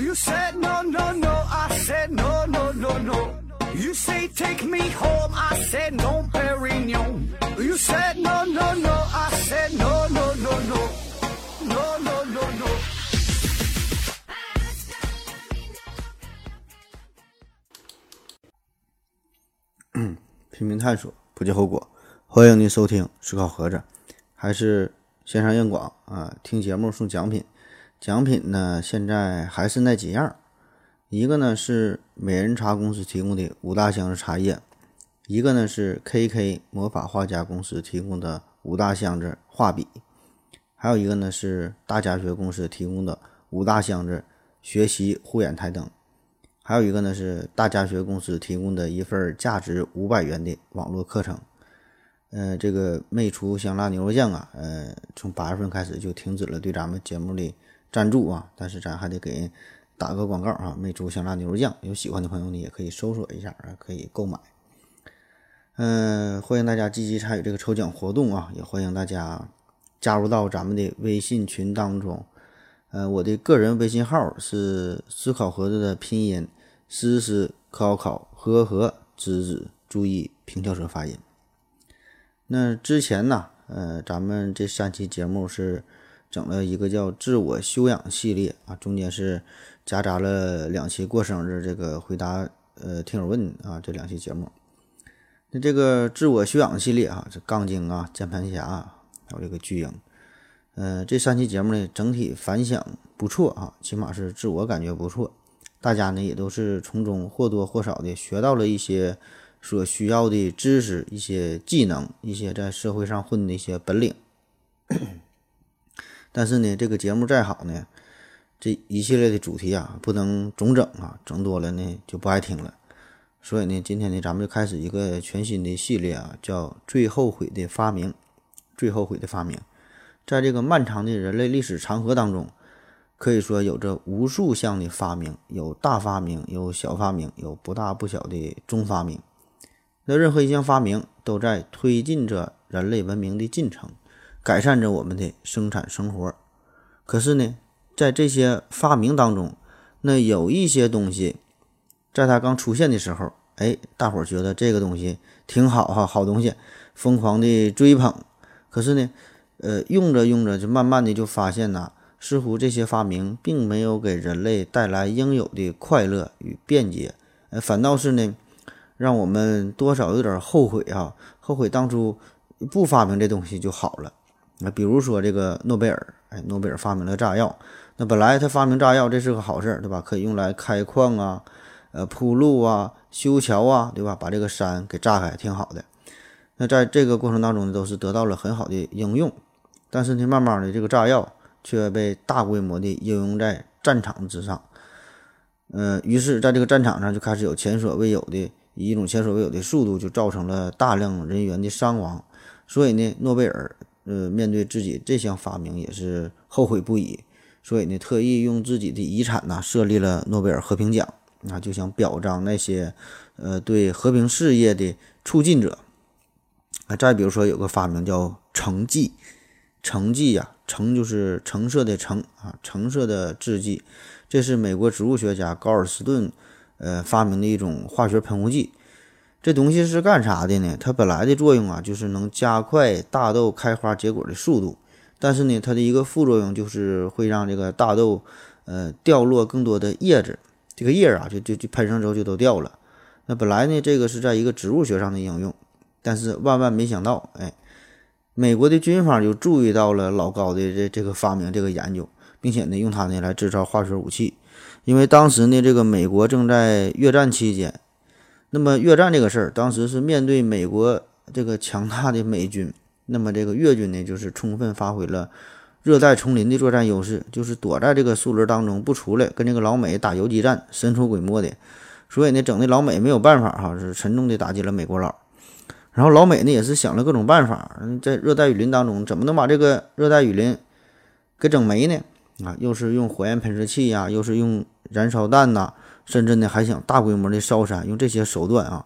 You said no, no, no. I said no, no, no, no. You say take me home. I said no, Perignon. You said no, no, no. I said no, no, no, no. No, no, no, no. 拼命探索，不计后果。欢迎您收听《思考盒子》，还是线上硬广啊？听节目送奖品，奖品呢现在还是那几样，一个呢是美人茶公司提供的五大箱子茶叶，一个呢是 KK 魔法画家公司提供的五大箱子画笔，还有一个呢是大家学公司提供的五大箱子学习护眼台灯。还有一个呢是大家学公司提供的一份价值五百元的网络课程。呃，这个魅厨香辣牛肉酱啊，呃，从八月份开始就停止了对咱们节目的赞助啊，但是咱还得给打个广告啊。魅族香辣牛肉酱，有喜欢的朋友呢也可以搜索一下啊，可以购买。嗯，欢迎大家积极参与这个抽奖活动啊，也欢迎大家加入到咱们的微信群当中。呃，我的个人微信号是思考盒子的拼音。思思考考和和知知，注意平翘舌发音。那之前呢，呃，咱们这三期节目是整了一个叫自我修养系列啊，中间是夹杂了两期过生日这个回答呃听友问啊这两期节目。那这个自我修养系列啊，这杠精啊、键盘侠还有这个巨婴，呃，这三期节目呢整体反响不错啊，起码是自我感觉不错。大家呢也都是从中或多或少的学到了一些所需要的知识、一些技能、一些在社会上混的一些本领。但是呢，这个节目再好呢，这一系列的主题啊，不能总整啊，整多了呢就不爱听了。所以呢，今天呢，咱们就开始一个全新的系列啊，叫《最后悔的发明》。最后悔的发明，在这个漫长的人类历史长河当中。可以说有着无数项的发明，有大发明，有小发明，有不大不小的中发明。那任何一项发明都在推进着人类文明的进程，改善着我们的生产生活。可是呢，在这些发明当中，那有一些东西，在它刚出现的时候，哎，大伙儿觉得这个东西挺好哈，好东西，疯狂的追捧。可是呢，呃，用着用着就慢慢的就发现呐。似乎这些发明并没有给人类带来应有的快乐与便捷，呃，反倒是呢，让我们多少有点后悔啊，后悔当初不发明这东西就好了。那比如说这个诺贝尔，哎，诺贝尔发明了炸药，那本来他发明炸药这是个好事，对吧？可以用来开矿啊，呃，铺路啊，修桥啊，对吧？把这个山给炸开，挺好的。那在这个过程当中呢，都是得到了很好的应用。但是呢，慢慢的这个炸药。却被大规模的应用在战场之上，呃，于是，在这个战场上就开始有前所未有的以一种前所未有的速度，就造成了大量人员的伤亡。所以呢，诺贝尔，呃，面对自己这项发明也是后悔不已。所以呢，特意用自己的遗产呐，设立了诺贝尔和平奖，啊，就想表彰那些，呃，对和平事业的促进者。啊，再比如说，有个发明叫橙剂，橙剂呀。橙就是橙色的橙啊，橙色的制剂，这是美国植物学家高尔斯顿呃发明的一种化学喷雾剂。这东西是干啥的呢？它本来的作用啊，就是能加快大豆开花结果的速度。但是呢，它的一个副作用就是会让这个大豆呃掉落更多的叶子，这个叶啊就就就喷上之后就都掉了。那本来呢，这个是在一个植物学上的应用，但是万万没想到，哎。美国的军方就注意到了老高的这这个发明、这个研究，并且呢，用它呢来制造化学武器。因为当时呢，这个美国正在越战期间，那么越战这个事儿，当时是面对美国这个强大的美军，那么这个越军呢，就是充分发挥了热带丛林的作战优势，就是躲在这个树林当中不出来，跟这个老美打游击战，神出鬼没的。所以呢，整的老美没有办法哈，是沉重的打击了美国佬。然后老美呢也是想了各种办法，在热带雨林当中怎么能把这个热带雨林给整没呢？啊，又是用火焰喷射器呀，又是用燃烧弹呐，甚至呢还想大规模的烧山，用这些手段啊，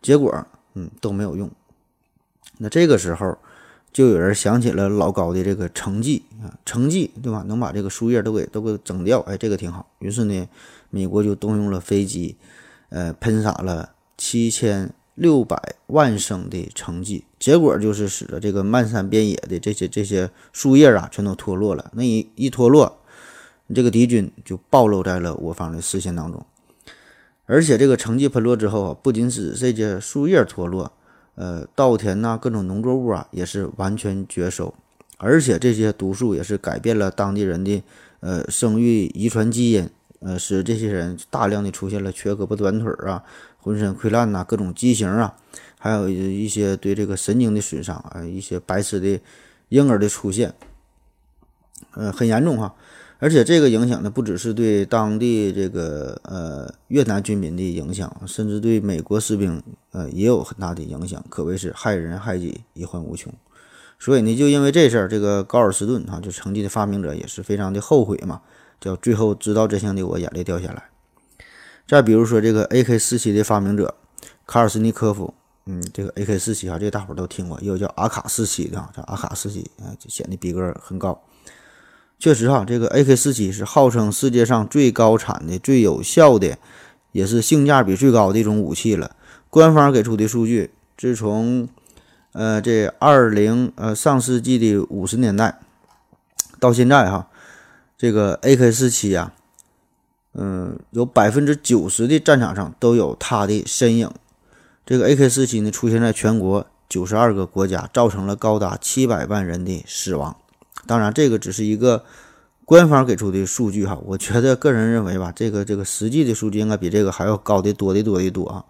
结果嗯都没有用。那这个时候就有人想起了老高的这个成绩啊，成绩对吧？能把这个树叶都给都给整掉，哎，这个挺好。于是呢，美国就动用了飞机，呃，喷洒了七千六百万升的成绩，结果就是使得这个漫山遍野的这些这些树叶啊，全都脱落了。那一一脱落，这个敌军就暴露在了我方的视线当中。而且这个成绩喷落之后啊，不仅使这些树叶脱落。呃，稻田呐，各种农作物啊，也是完全绝收，而且这些毒素也是改变了当地人的呃生育遗传基因，呃，使这些人大量的出现了缺胳膊短腿啊，浑身溃烂呐，各种畸形啊，还有一些对这个神经的损伤啊，一些白痴的婴儿的出现，呃，很严重哈。而且这个影响呢，不只是对当地这个呃越南军民的影响，甚至对美国士兵呃也有很大的影响，可谓是害人害己，一患无穷。所以呢，就因为这事儿，这个高尔斯顿哈，就成绩的发明者也是非常的后悔嘛，叫最后知道真相的我眼泪掉下来。再比如说这个 AK 四七的发明者卡尔斯尼科夫，嗯，这个 AK 四七啊，这个大伙儿都听过，也有叫阿卡四七的啊，叫阿卡四七，哎，就显得逼格很高。确实哈，这个 AK-47 是号称世界上最高产的、最有效的，也是性价比最高的一种武器了。官方给出的数据，自从呃这二零呃上世纪的五十年代到现在哈，这个 AK-47 呀，嗯，有百分之九十的战场上都有它的身影。这个 AK-47 呢，出现在全国九十二个国家，造成了高达七百万人的死亡。当然，这个只是一个官方给出的数据哈。我觉得个人认为吧，这个这个实际的数据应该比这个还要高的多的多的多啊。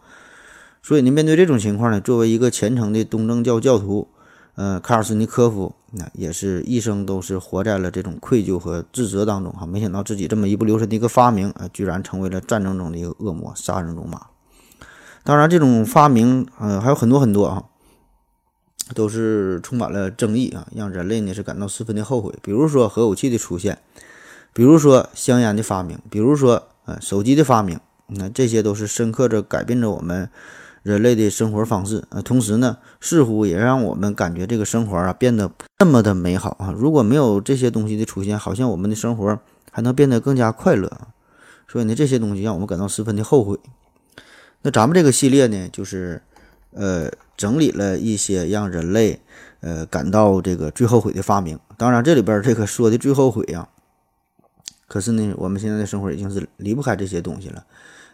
所以呢，面对这种情况呢，作为一个虔诚的东正教教徒，呃，卡尔斯尼科夫那也是一生都是活在了这种愧疚和自责当中哈。没想到自己这么一不留神的一个发明啊，居然成为了战争中的一个恶魔，杀人如麻。当然，这种发明呃还有很多很多啊。都是充满了争议啊，让人类呢是感到十分的后悔。比如说核武器的出现，比如说香烟的发明，比如说呃手机的发明，那这些都是深刻着改变着我们人类的生活方式啊。同时呢，似乎也让我们感觉这个生活啊变得那么的美好啊。如果没有这些东西的出现，好像我们的生活还能变得更加快乐啊。所以呢，这些东西让我们感到十分的后悔。那咱们这个系列呢，就是呃。整理了一些让人类呃感到这个最后悔的发明。当然，这里边这个说的最后悔呀，可是呢，我们现在的生活已经是离不开这些东西了。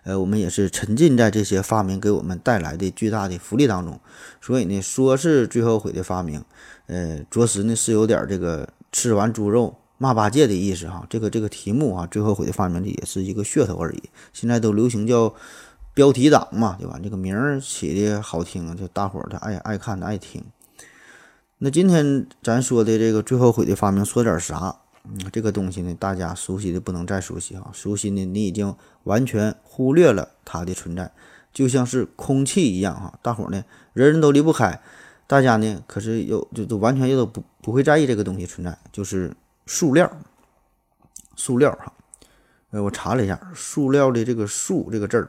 呃，我们也是沉浸在这些发明给我们带来的巨大的福利当中。所以呢，说是最后悔的发明，呃，着实呢是有点这个吃完猪肉骂八戒的意思哈。这个这个题目啊，最后悔的发明的也是一个噱头而已。现在都流行叫。标题党嘛，对吧？这个名儿起的好听，就大伙儿他爱爱看的爱听。那今天咱说的这个最后悔的发明，说点啥？嗯，这个东西呢，大家熟悉的不能再熟悉哈，熟悉呢，你已经完全忽略了它的存在，就像是空气一样哈，大伙儿呢，人人都离不开，大家呢，可是又就都完全又都不不会在意这个东西存在，就是塑料。塑料哈，呃，我查了一下，塑料的这个“塑”这个字儿。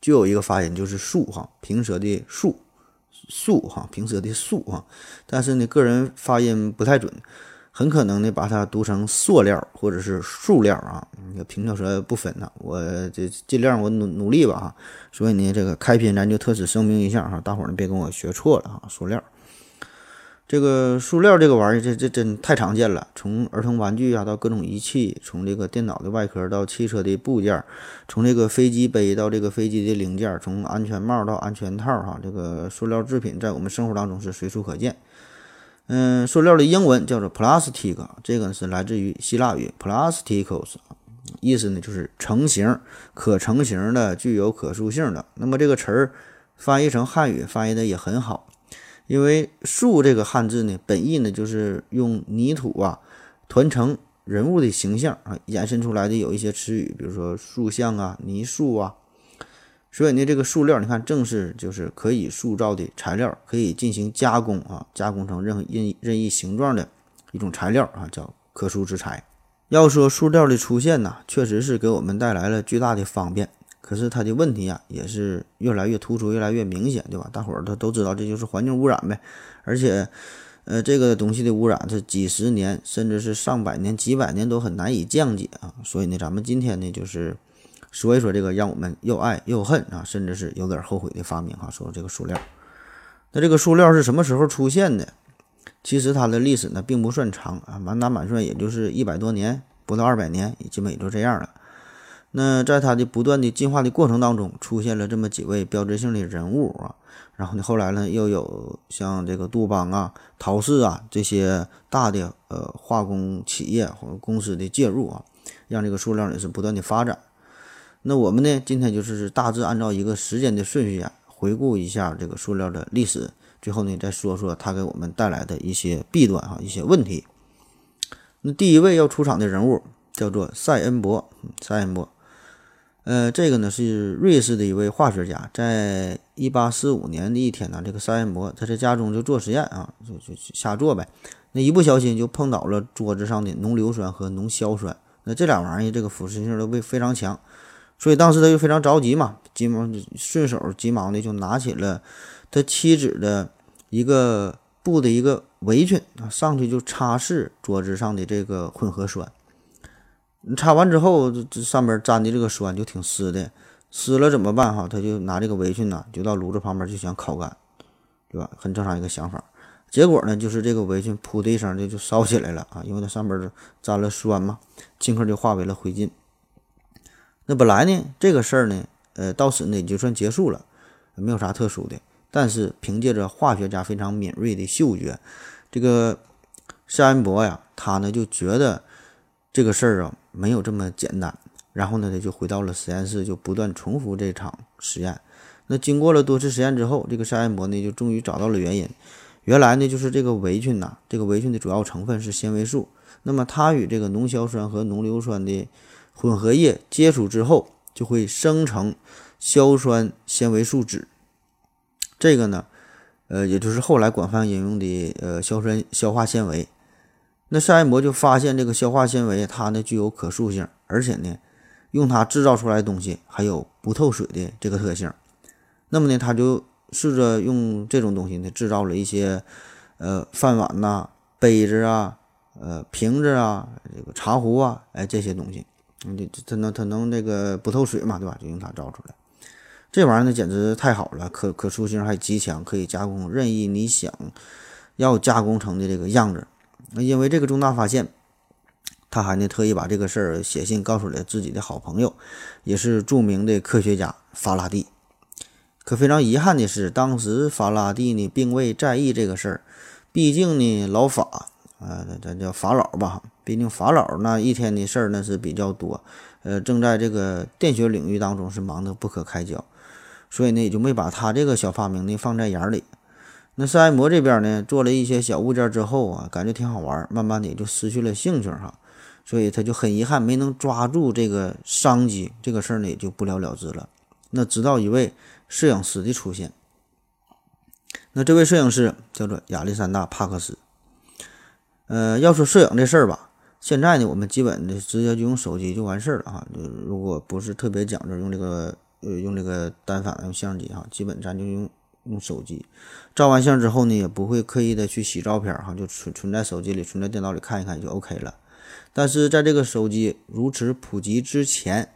就有一个发音，就是“竖”哈，平舌的“竖”，“竖”哈，平舌的“竖”哈。但是呢，个人发音不太准，很可能呢把它读成“塑料”或者是“塑料”啊。那平翘舌不分呐，我这尽量我努努力吧哈。所以呢，这个开篇咱就特此声明一下哈，大伙儿呢别跟我学错了哈，“塑料”。这个塑料这个玩意儿，这这真太常见了。从儿童玩具啊，到各种仪器，从这个电脑的外壳到汽车的部件，从这个飞机杯到这个飞机的零件，从安全帽到安全套，哈，这个塑料制品在我们生活当中是随处可见。嗯，塑料的英文叫做 plastic，这个是来自于希腊语 plasticos，意思呢就是成型、可成型的、具有可塑性的。那么这个词儿翻译成汉语翻译的也很好。因为“塑”这个汉字呢，本意呢就是用泥土啊团成人物的形象啊，衍生出来的有一些词语，比如说塑像啊、泥塑啊。所以呢，这个塑料，你看正是就是可以塑造的材料，可以进行加工啊，加工成任何任任意形状的一种材料啊，叫可塑之材。要说塑料的出现呢，确实是给我们带来了巨大的方便。可是它的问题啊，也是越来越突出，越来越明显，对吧？大伙儿都都知道，这就是环境污染呗。而且，呃，这个东西的污染是几十年，甚至是上百年、几百年都很难以降解啊。所以呢，咱们今天呢，就是说一说这个让我们又爱又恨啊，甚至是有点后悔的发明哈。说这个塑料，那这个塑料是什么时候出现的？其实它的历史呢并不算长啊，满打满算也就是一百多年，不到二百年，基本也就这样了。那在它的不断的进化的过程当中，出现了这么几位标志性的人物啊。然后呢，后来呢，又有像这个杜邦啊、陶氏啊这些大的呃化工企业或公司的介入啊，让这个塑料也是不断的发展。那我们呢，今天就是大致按照一个时间的顺序啊，回顾一下这个塑料的历史，最后呢再说说它给我们带来的一些弊端哈，一些问题。那第一位要出场的人物叫做赛恩伯，赛恩伯。呃，这个呢是瑞士的一位化学家，在一八四五年的一天呢，这个塞恩伯他在家中就做实验啊，就就瞎做呗。那一不小心就碰倒了桌子上的浓硫酸和浓硝酸，那这俩玩意儿这个腐蚀性都非非常强，所以当时他就非常着急嘛，急忙顺手急忙的就拿起了他妻子的一个布的一个围裙啊，上去就擦拭桌子上的这个混合酸。你擦完之后，这这上面粘的这个酸就挺湿的，湿了怎么办？哈，他就拿这个围裙呢，就到炉子旁边就想烤干，对吧？很正常一个想法。结果呢，就是这个围裙噗的一声就就烧起来了啊，因为它上边沾了酸嘛，顷刻就化为了灰烬。那本来呢，这个事儿呢，呃，到此呢也就算结束了，没有啥特殊的。但是凭借着化学家非常敏锐的嗅觉，这个夏恩伯呀，他呢就觉得这个事儿啊。没有这么简单，然后呢，他就回到了实验室，就不断重复这场实验。那经过了多次实验之后，这个沙恩伯呢，就终于找到了原因。原来呢，就是这个围裙呐，这个围裙的主要成分是纤维素。那么它与这个浓硝酸和浓硫酸的混合液接触之后，就会生成硝酸纤维素酯。这个呢，呃，也就是后来广泛应用的呃硝酸消化纤维。那赛恩伯就发现这个消化纤维，它呢具有可塑性，而且呢，用它制造出来的东西还有不透水的这个特性。那么呢，他就试着用这种东西呢制造了一些，呃，饭碗呐、杯子啊、呃瓶子啊、这个茶壶啊，哎这些东西，嗯，它能它能这个不透水嘛，对吧？就用它造出来。这玩意儿呢简直太好了，可可塑性还极强，可以加工任意你想要加工成的这个样子。那因为这个重大发现，他还呢特意把这个事儿写信告诉了自己的好朋友，也是著名的科学家法拉第。可非常遗憾的是，当时法拉第呢并未在意这个事儿，毕竟呢老法啊，咱叫法老吧，毕竟法老那一天的事儿那是比较多，呃，正在这个电学领域当中是忙得不可开交，所以呢也就没把他这个小发明呢放在眼里。那塞埃摩这边呢，做了一些小物件之后啊，感觉挺好玩，慢慢的也就失去了兴趣哈，所以他就很遗憾没能抓住这个商机，这个事儿呢也就不了了之了。那直到一位摄影师的出现，那这位摄影师叫做亚历山大·帕克斯。呃，要说摄影这事儿吧，现在呢我们基本的直接就用手机就完事儿了哈，就如果不是特别讲究用这个呃用这个单反用相机哈，基本咱就用。用手机照完相之后呢，也不会刻意的去洗照片哈，就存存在手机里，存在电脑里看一看就 OK 了。但是在这个手机如此普及之前，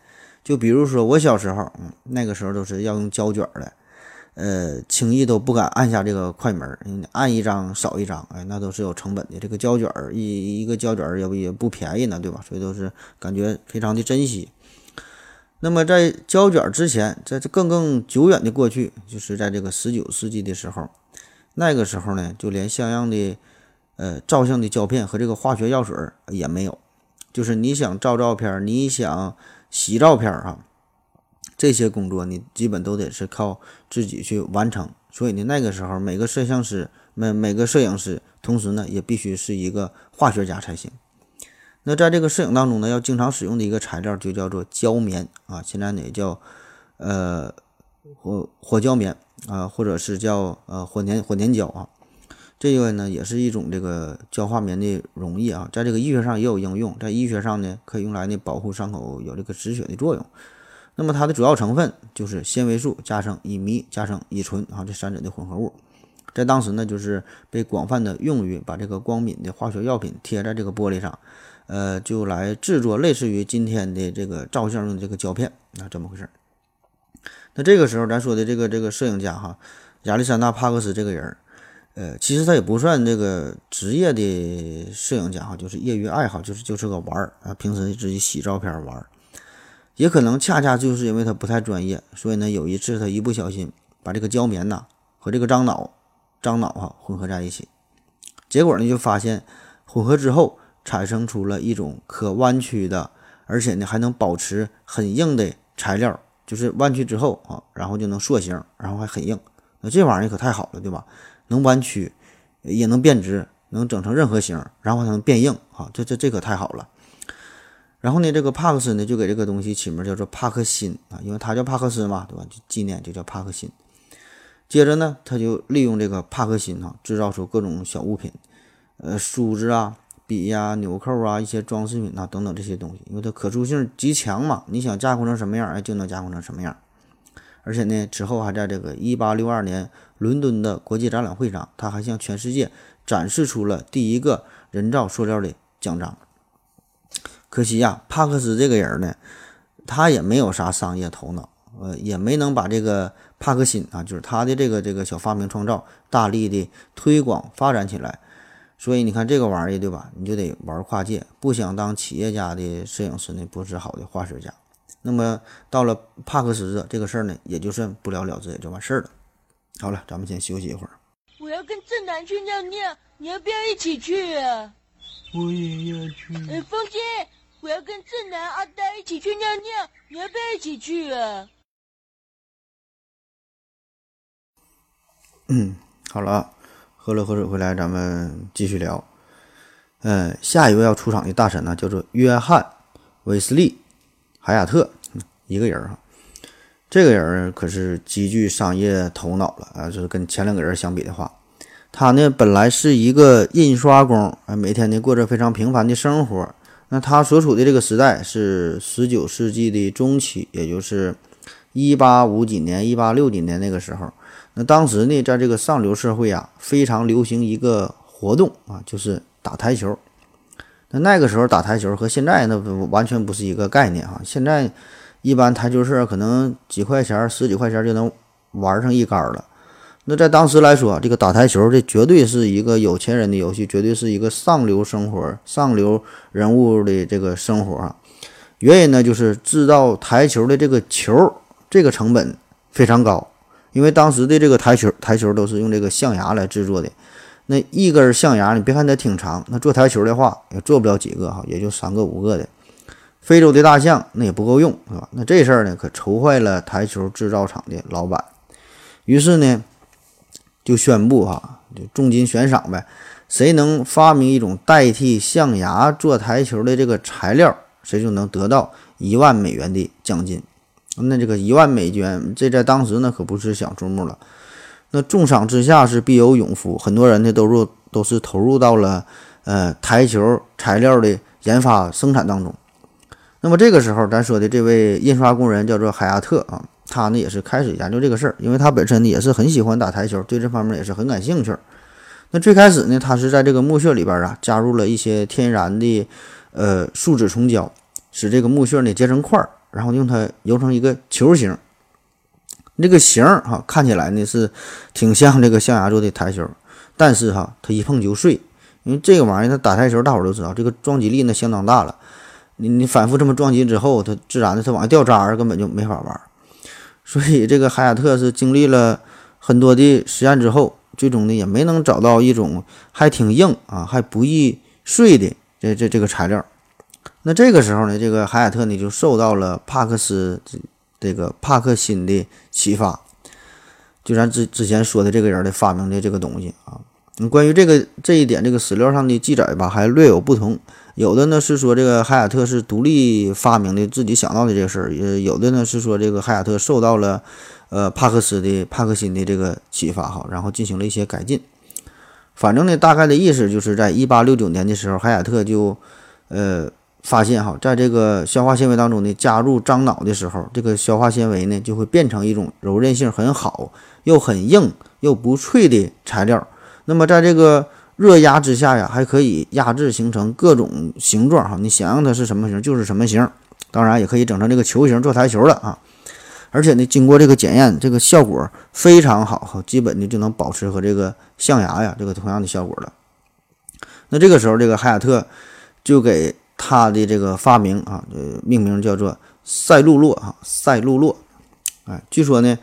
就比如说我小时候，嗯，那个时候都是要用胶卷的，呃，轻易都不敢按下这个快门，按一张少一张，哎，那都是有成本的。这个胶卷一一个胶卷也不也不便宜呢，对吧？所以都是感觉非常的珍惜。那么在胶卷之前，在这更更久远的过去，就是在这个十九世纪的时候，那个时候呢，就连像样的呃照相的胶片和这个化学药水也没有。就是你想照照片，你想洗照片啊，这些工作你基本都得是靠自己去完成。所以呢，那个时候每个摄像师、每每个摄影师，同时呢也必须是一个化学家才行。那在这个摄影当中呢，要经常使用的一个材料就叫做胶棉啊，现在呢也叫呃火火胶棉啊，或者是叫呃火粘火粘胶啊。这个呢也是一种这个胶化棉的溶液啊，在这个医学上也有应用，在医学上呢可以用来呢保护伤口，有这个止血的作用。那么它的主要成分就是纤维素加上乙醚加上乙醇啊这三者的混合物。在当时呢，就是被广泛的用于把这个光敏的化学药品贴在这个玻璃上，呃，就来制作类似于今天的这个照相用的这个胶片啊，这么回事儿。那这个时候，咱说的这个这个摄影家哈，亚历山大·帕克斯这个人，呃，其实他也不算这个职业的摄影家哈，就是业余爱好，就是就是个玩儿啊，平时自己洗照片玩儿。也可能恰恰就是因为他不太专业，所以呢，有一次他一不小心把这个胶棉呐和这个樟脑、樟脑哈混合在一起，结果呢就发现混合之后产生出了一种可弯曲的，而且呢还能保持很硬的材料。就是弯曲之后啊，然后就能塑形，然后还很硬。那这玩意儿可太好了，对吧？能弯曲，也能变直，能整成任何形，然后还能变硬啊！这这这可太好了。然后呢，这个帕克斯呢就给这个东西起名叫做帕克辛啊，因为他叫帕克斯嘛，对吧？就纪念就叫帕克辛。接着呢，他就利用这个帕克辛啊，制造出各种小物品，呃，梳子啊。笔呀、纽扣啊、一些装饰品啊等等这些东西，因为它可塑性极强嘛，你想加工成什么样，哎，就能加工成什么样。而且呢，之后还在这个1862年伦敦的国际展览会上，他还向全世界展示出了第一个人造塑料的奖章。可惜呀，帕克斯这个人呢，他也没有啥商业头脑，呃，也没能把这个帕克辛啊，就是他的这个这个小发明创造，大力的推广发展起来。所以你看这个玩意儿，对吧？你就得玩跨界，不想当企业家的摄影师呢，不是好的画师家。那么到了帕克斯这个事儿呢，也就算不了了之，也就完事儿了。好了，咱们先休息一会儿。我要跟正南去尿尿，你要不要一起去啊？我也要去。哎，风姐，我要跟正南、阿呆一起去尿尿，你要不要一起去啊？嗯，好了。喝了喝水回来，咱们继续聊。嗯，下一位要出场的大神呢，叫做约翰·威斯利·海亚特，一个人哈。这个人可是极具商业头脑了啊！就是跟前两个人相比的话，他呢本来是一个印刷工，啊，每天呢过着非常平凡的生活。那他所处的这个时代是十九世纪的中期，也就是一八五几年、一八六几年那个时候。那当时呢，在这个上流社会啊，非常流行一个活动啊，就是打台球。那那个时候打台球和现在那完全不是一个概念哈。现在一般台球社可能几块钱、十几块钱就能玩上一杆了。那在当时来说，这个打台球这绝对是一个有钱人的游戏，绝对是一个上流生活、上流人物的这个生活啊。原因呢，就是制造台球的这个球，这个成本非常高。因为当时的这个台球，台球都是用这个象牙来制作的。那一根象牙，你别看它挺长，那做台球的话也做不了几个哈，也就三个五个的。非洲的大象那也不够用，是吧？那这事儿呢，可愁坏了台球制造厂的老板。于是呢，就宣布哈，就重金悬赏呗，谁能发明一种代替象牙做台球的这个材料，谁就能得到一万美元的奖金。那这个一万美元，这在当时呢可不是小数目了。那重赏之下是必有勇夫，很多人呢都入都是投入到了呃台球材料的研发生产当中。那么这个时候，咱说的这位印刷工人叫做海亚特啊，他呢也是开始研究这个事儿，因为他本身呢也是很喜欢打台球，对这方面也是很感兴趣。那最开始呢，他是在这个木屑里边啊加入了一些天然的呃树脂虫胶，使这个木屑呢结成块儿。然后用它揉成一个球形，这个形儿哈看起来呢是挺像这个象牙做的台球，但是哈它一碰就碎，因为这个玩意儿它打台球大伙儿都知道，这个撞击力呢相当大了，你你反复这么撞击之后，它自然的它往下掉渣儿，根本就没法玩。所以这个海亚特是经历了很多的实验之后，最终呢也没能找到一种还挺硬啊还不易碎的这这这个材料。那这个时候呢，这个海亚特呢就受到了帕克斯这这个帕克辛的启发，就咱之之前说的这个人的发明的这个东西啊。关于这个这一点，这个史料上的记载吧，还略有不同。有的呢是说这个海亚特是独立发明的，自己想到的这个事儿；呃，有的呢是说这个海亚特受到了呃帕克斯的帕克辛的这个启发哈，然后进行了一些改进。反正呢，大概的意思就是在一八六九年的时候，海亚特就呃。发现哈，在这个消化纤维当中呢，加入樟脑的时候，这个消化纤维呢就会变成一种柔韧性很好又很硬又不脆的材料。那么在这个热压之下呀，还可以压制形成各种形状哈，你想让它是什么形就是什么形。当然也可以整成这个球形做台球了啊。而且呢，经过这个检验，这个效果非常好哈，基本的就能保持和这个象牙呀这个同样的效果了。那这个时候，这个海亚特就给他的这个发明啊，呃，命名叫做赛璐珞啊，赛璐珞。哎，据说呢，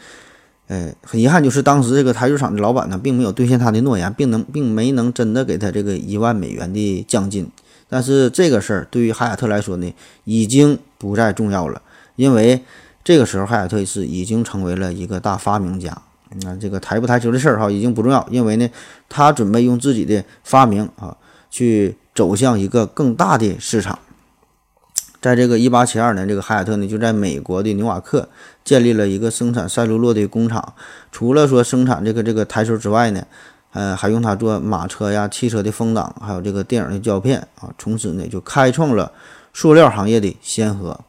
呃，很遗憾，就是当时这个台球厂的老板呢，并没有兑现他的诺言，并能并没能真的给他这个一万美元的奖金。但是这个事儿对于海亚特来说呢，已经不再重要了，因为。这个时候，海尔特是已经成为了一个大发明家。那这个台不台球的事儿哈，已经不重要，因为呢，他准备用自己的发明啊，去走向一个更大的市场。在这个1872年，这个海尔特呢，就在美国的纽瓦克建立了一个生产赛璐珞的工厂。除了说生产这个这个台球之外呢，呃，还用它做马车呀、汽车的风挡，还有这个电影的胶片啊。从此呢，就开创了塑料行业的先河。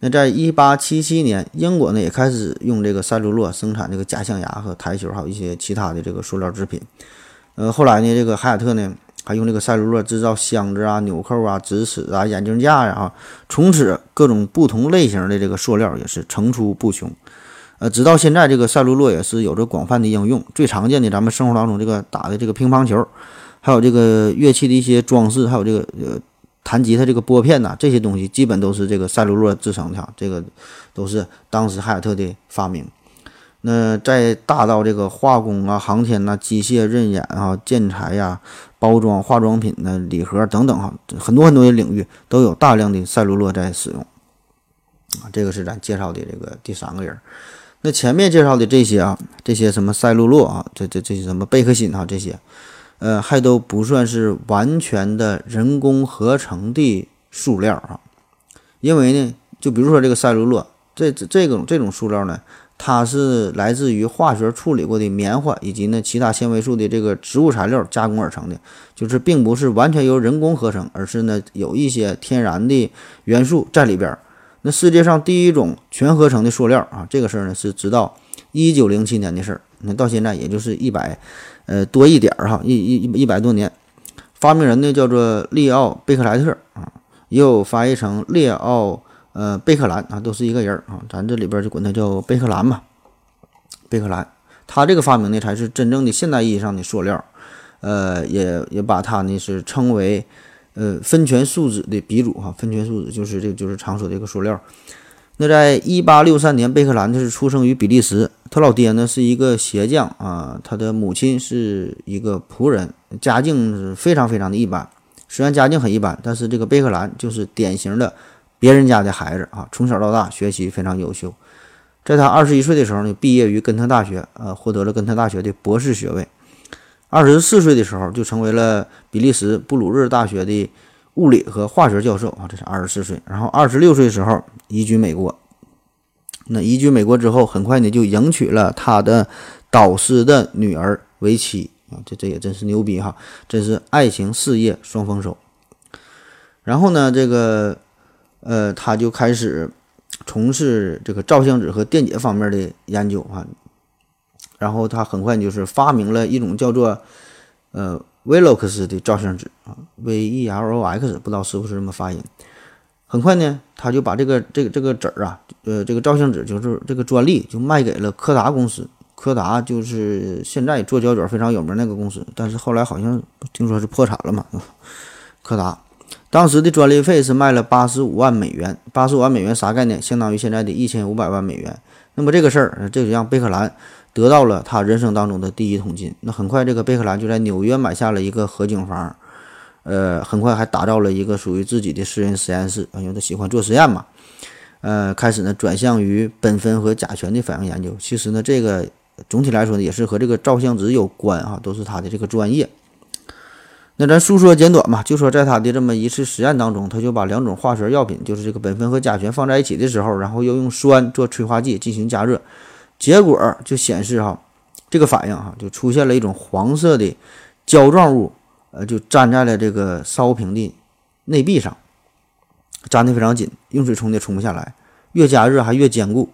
那在一八七七年，英国呢也开始用这个赛璐珞生产这个假象牙和台球，还有一些其他的这个塑料制品。呃，后来呢，这个海尔特呢还用这个赛璐珞制造箱子啊、纽扣啊、直尺啊、眼镜架呀，啊，从此各种不同类型的这个塑料也是层出不穷。呃，直到现在，这个赛璐珞也是有着广泛的应用。最常见的，咱们生活当中这个打的这个乒乓球，还有这个乐器的一些装饰，还有这个呃。弹吉他这个拨片呐，这些东西基本都是这个赛璐珞制成的，这个都是当时海尔特的发明。那在大到这个化工啊、航天呐、机械、刃眼啊、建材呀、包装化妆品呢、礼盒等等哈，很多很多的领域都有大量的赛璐珞在使用。啊，这个是咱介绍的这个第三个人。那前面介绍的这些啊，这些什么赛璐珞啊，这这这些什么贝壳芯啊，这些。呃，还都不算是完全的人工合成的塑料啊，因为呢，就比如说这个赛璐珞，这这这种这种塑料呢，它是来自于化学处理过的棉花以及呢其他纤维素的这个植物材料加工而成的，就是并不是完全由人工合成，而是呢有一些天然的元素在里边。那世界上第一种全合成的塑料啊，这个事儿呢是直到一九零七年的事儿，那到现在也就是一百。呃，多一点儿哈，一一一百多年，发明人呢叫做利奥贝克莱特啊，也有翻译成列奥呃贝克兰啊，都是一个人啊，咱这里边就管他叫贝克兰嘛。贝克兰，他这个发明呢才是真正的现代意义上的塑料，呃，也也把他呢是称为呃酚醛树脂的鼻祖哈，酚醛树脂就是这个就是常说的一个塑料。那在一八六三年，贝克兰他是出生于比利时，他老爹呢是一个鞋匠啊，他的母亲是一个仆人，家境是非常非常的一般。虽然家境很一般，但是这个贝克兰就是典型的别人家的孩子啊，从小到大学习非常优秀。在他二十一岁的时候呢，毕业于根特大学，呃，获得了根特大学的博士学位。二十四岁的时候就成为了比利时布鲁日大学的。物理和化学教授啊，这是二十四岁，然后二十六岁的时候移居美国。那移居美国之后，很快呢就迎娶了他的导师的女儿为妻啊，这这也真是牛逼哈，真是爱情事业双丰收。然后呢，这个呃，他就开始从事这个照相纸和电解方面的研究啊。然后他很快就是发明了一种叫做呃。Velox 的照相纸啊，V-E-L-O-X，不知道是不是这么发音。很快呢，他就把这个这个这个纸啊，呃，这个照相纸就是这个专利就卖给了柯达公司。柯达就是现在做胶卷非常有名那个公司，但是后来好像听说是破产了嘛。柯达当时的专利费是卖了八十五万美元，八十五万美元啥概念？相当于现在的一千五百万美元。那么这个事儿，这就让贝克兰。得到了他人生当中的第一桶金。那很快，这个贝克兰就在纽约买下了一个合景房，呃，很快还打造了一个属于自己的私人实验室，因为他喜欢做实验嘛。呃，开始呢转向于苯酚和甲醛的反应研究。其实呢，这个总体来说呢，也是和这个照相纸有关啊，都是他的这个专业。那咱述说简短嘛，就说在他的这么一次实验当中，他就把两种化学药品，就是这个苯酚和甲醛放在一起的时候，然后又用酸做催化剂进行加热。结果就显示哈，这个反应哈就出现了一种黄色的胶状物，呃，就粘在了这个烧瓶的内壁上。粘得非常紧，用水冲也冲不下来，越加热还越坚固。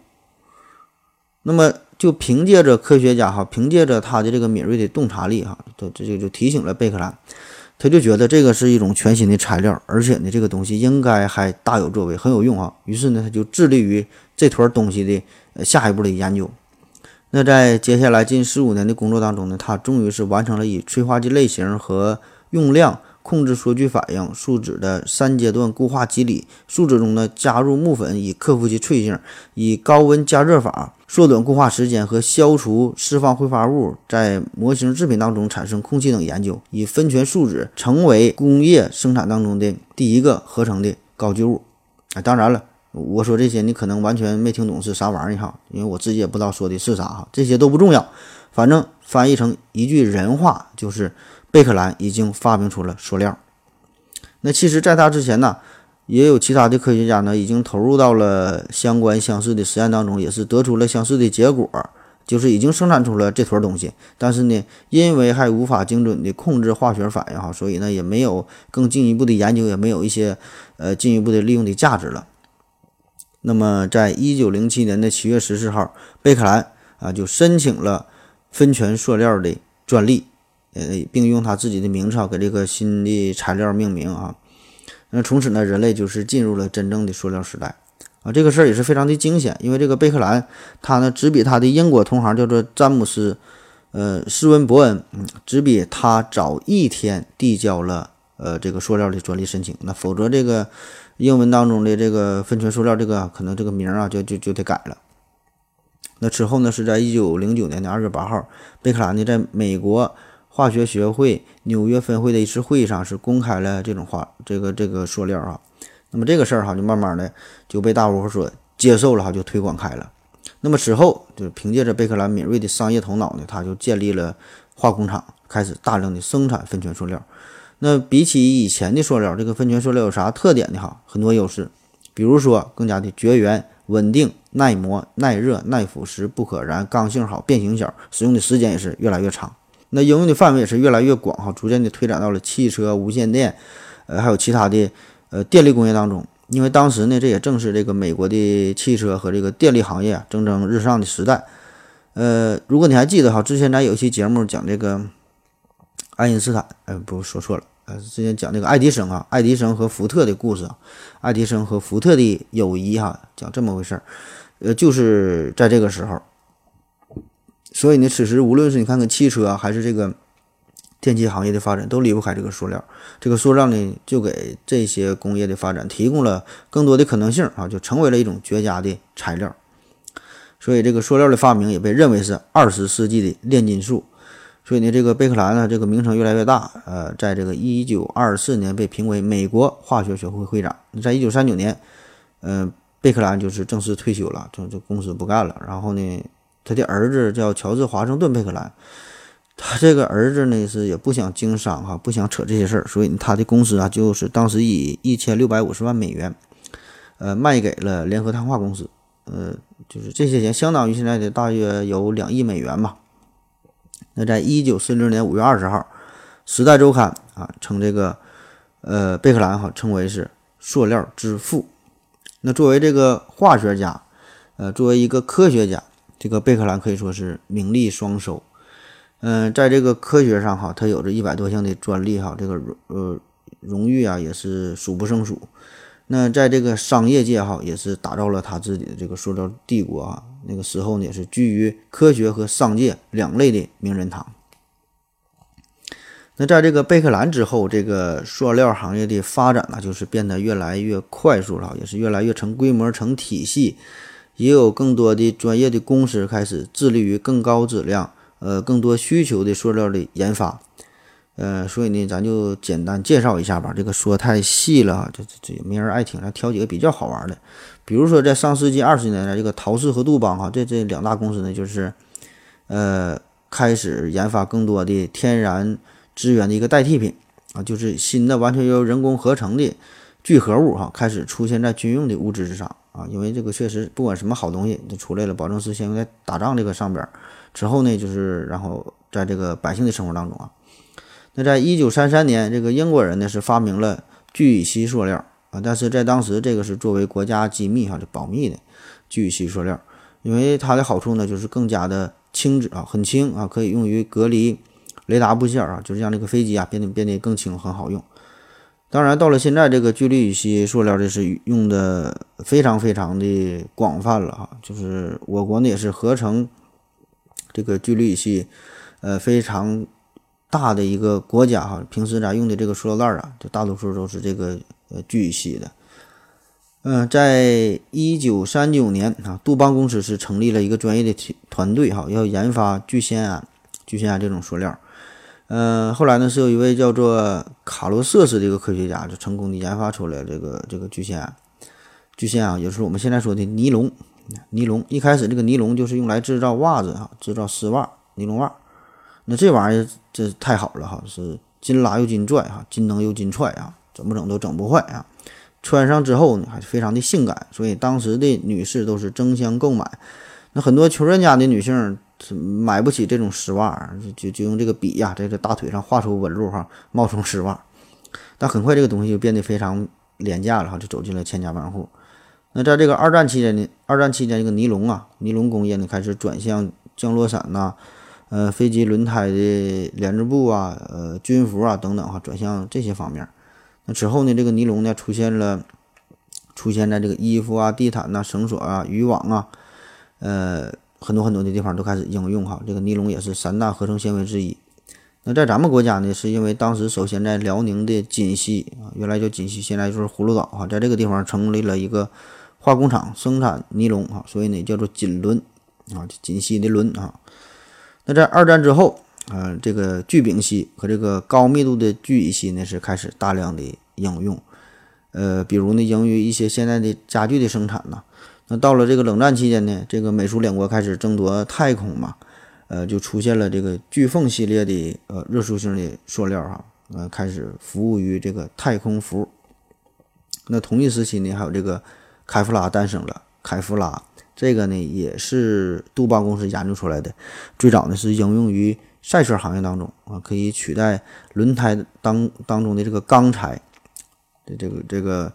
那么就凭借着科学家哈，凭借着他的这个敏锐的洞察力哈，这这就就提醒了贝克兰，他就觉得这个是一种全新的材料，而且呢，这个东西应该还大有作为，很有用啊。于是呢，他就致力于这坨东西的下一步的研究。那在接下来近十五年的工作当中呢，他终于是完成了以催化剂类型和用量。控制缩聚反应树脂的三阶段固化机理，树脂中呢加入木粉以克服其脆性，以高温加热法缩短固化时间和消除释放挥发物在模型制品当中产生空气等研究，以酚醛树脂成为工业生产当中的第一个合成的高聚物。啊，当然了，我说这些你可能完全没听懂是啥玩意儿哈，因为我自己也不知道说的是啥哈，这些都不重要，反正翻译成一句人话就是。贝克兰已经发明出了塑料。那其实，在他之前呢，也有其他的科学家呢，已经投入到了相关相似的实验当中，也是得出了相似的结果，就是已经生产出了这坨东西。但是呢，因为还无法精准的控制化学反应哈，所以呢，也没有更进一步的研究，也没有一些呃进一步的利用的价值了。那么，在一九零七年的七月十四号，贝克兰啊就申请了酚醛塑料的专利。呃，并用他自己的名字给这个新的材料命名啊。那从此呢，人类就是进入了真正的塑料时代啊。这个事儿也是非常的惊险，因为这个贝克兰他呢，只比他的英国同行叫做詹姆斯，呃，斯温伯恩，嗯，只比他早一天递交了呃这个塑料的专利申请。那否则这个英文当中的这个酚醛塑料这个可能这个名啊就就就得改了。那之后呢，是在一九零九年的二月八号，贝克兰呢在美国。化学学会纽约分会的一次会议上是公开了这种化这个这个塑料啊，那么这个事儿哈就慢慢的就被大伙所接受了哈，就推广开了。那么此后就凭借着贝克兰敏锐的商业头脑呢，他就建立了化工厂，开始大量的生产酚醛塑料。那比起以前的塑料，这个酚醛塑料有啥特点呢？哈，很多优势，比如说更加的绝缘、稳定、耐磨、耐热、耐腐蚀、不可燃、刚性好、变形小，使用的时间也是越来越长。那应用的范围也是越来越广哈，逐渐的推展到了汽车、无线电，呃，还有其他的呃电力工业当中。因为当时呢，这也正是这个美国的汽车和这个电力行业蒸蒸日上的时代。呃，如果你还记得哈，之前咱有一期节目讲这个爱因斯坦，呃，不说错了，呃，之前讲这个爱迪生啊，爱迪生和福特的故事，爱迪生和福特的友谊哈，讲这么回事儿，呃，就是在这个时候。所以呢，此时无论是你看看汽车还是这个电器行业的发展，都离不开这个塑料。这个塑料呢，就给这些工业的发展提供了更多的可能性啊，就成为了一种绝佳的材料。所以，这个塑料的发明也被认为是二十世纪的炼金术。所以呢，这个贝克兰呢，这个名声越来越大。呃，在这个一九二四年被评为美国化学学会会长。在一九三九年，嗯，贝克兰就是正式退休了，就这公司不干了。然后呢？他的儿子叫乔治·华盛顿·贝克兰，他这个儿子呢是也不想经商哈，不想扯这些事儿，所以他的公司啊就是当时以一千六百五十万美元，呃，卖给了联合碳化公司，呃，就是这些钱相当于现在的大约有两亿美元吧。那在一九四零年五月二十号，《时代周刊》啊称这个呃贝克兰哈称为是塑料之父。那作为这个化学家，呃，作为一个科学家。这个贝克兰可以说是名利双收，嗯，在这个科学上哈，他有着一百多项的专利哈，这个呃荣誉啊也是数不胜数。那在这个商业界哈，也是打造了他自己的这个塑料帝国啊。那个时候呢，也是居于科学和商界两类的名人堂。那在这个贝克兰之后，这个塑料行业的发展呢，就是变得越来越快速了，也是越来越成规模、成体系。也有更多的专业的公司开始致力于更高质量、呃更多需求的塑料的研发，呃，所以呢，咱就简单介绍一下吧。这个说太细了，这这这也没人爱听，咱挑几个比较好玩的。比如说，在上世纪二十年代，这个陶氏和杜邦哈，这这两大公司呢，就是呃开始研发更多的天然资源的一个代替品啊，就是新的完全由人工合成的聚合物哈，开始出现在军用的物资之上。啊，因为这个确实不管什么好东西都出来了，保证是先用在打仗这个上边，之后呢，就是然后在这个百姓的生活当中啊。那在一九三三年，这个英国人呢是发明了聚乙烯塑料啊，但是在当时这个是作为国家机密哈，就保密的聚乙烯塑料，因为它的好处呢就是更加的轻质啊，很轻啊，可以用于隔离雷达部件啊，就是让这个飞机啊变得变得更轻，很好用。当然，到了现在，这个聚氯乙烯塑料这是用的非常非常的广泛了哈，就是我国呢也是合成这个聚氯乙烯，呃，非常大的一个国家哈。平时咱用的这个塑料袋啊，就大多数都是这个呃聚乙烯的。嗯，在一九三九年啊，杜邦公司是成立了一个专业的团队哈，要研发聚酰胺、聚酰胺这种塑料。嗯，后来呢，是有一位叫做卡罗瑟斯的一个科学家，就成功的研发出来这个这个聚酰胺。聚酰胺也就是我们现在说的尼龙。尼龙一开始这个尼龙就是用来制造袜子哈，制造丝袜、尼龙袜。那这玩意儿这太好了哈，是金拉又金拽哈，金能又金踹啊，怎么整都整不坏啊。穿上之后呢，还是非常的性感，所以当时的女士都是争相购买。那很多穷人家的女性。买不起这种丝袜，就就用这个笔呀，在这大腿上画出纹路哈，冒充丝袜。但很快这个东西就变得非常廉价了哈，就走进了千家万户。那在这个二战期间呢，二战期间这个尼龙啊，尼龙工业呢开始转向降落伞呐，呃，飞机轮胎的连织布啊，呃，军服啊等等哈，转向这些方面。那之后呢，这个尼龙呢出现了，出现在这个衣服啊、地毯呐、绳索啊、渔网啊，呃。很多很多的地方都开始应用哈，这个尼龙也是三大合成纤维之一。那在咱们国家呢，是因为当时首先在辽宁的锦西啊，原来叫锦西，现在就是葫芦岛哈，在这个地方成立了一个化工厂，生产尼龙哈，所以呢叫做锦纶啊，锦西的纶啊。那在二战之后啊，这个聚丙烯和这个高密度的聚乙烯呢是开始大量的应用，呃，比如呢应用于一些现在的家具的生产呢。那到了这个冷战期间呢，这个美苏两国开始争夺太空嘛，呃，就出现了这个飓风系列的呃热塑性的塑料哈，呃，开始服务于这个太空服。那同一时期呢，还有这个凯夫拉诞生了，凯夫拉这个呢也是杜邦公司研究出来的，最早呢是应用于赛车行业当中啊，可以取代轮胎当当中的这个钢材的这个这个。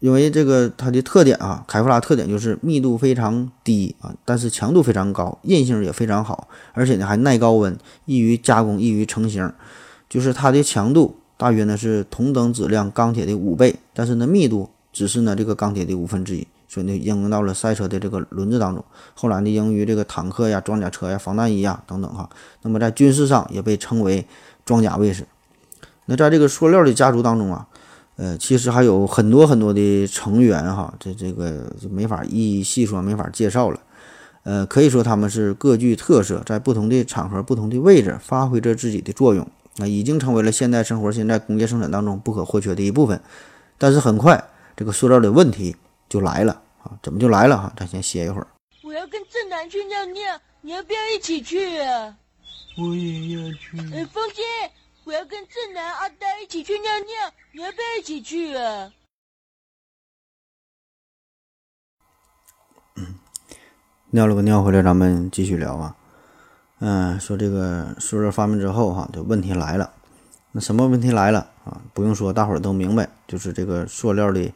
因为这个它的特点啊，凯夫拉特点就是密度非常低啊，但是强度非常高，韧性也非常好，而且呢还耐高温，易于加工，易于成型。就是它的强度大约呢是同等质量钢铁的五倍，但是呢密度只是呢这个钢铁的五分之一，所以呢应用到了赛车的这个轮子当中。后来呢应用于这个坦克呀、装甲车呀、防弹衣呀等等哈。那么在军事上也被称为装甲卫士。那在这个塑料的家族当中啊。呃，其实还有很多很多的成员哈，这这个就没法一一细说，没法介绍了。呃，可以说他们是各具特色，在不同的场合、不同的位置发挥着自己的作用，啊，已经成为了现代生活、现在工业生产当中不可或缺的一部分。但是很快，这个塑料的问题就来了啊！怎么就来了哈？咱先歇一会儿。我要跟正南去尿尿，你要不要一起去啊？我也要去。哎，风姐。我要跟正南、阿呆一起去尿尿，你要不要一起去啊？尿了个尿回来，咱们继续聊啊。嗯，说这个塑料发明之后哈，这问题来了。那什么问题来了啊？不用说，大伙儿都明白，就是这个塑料的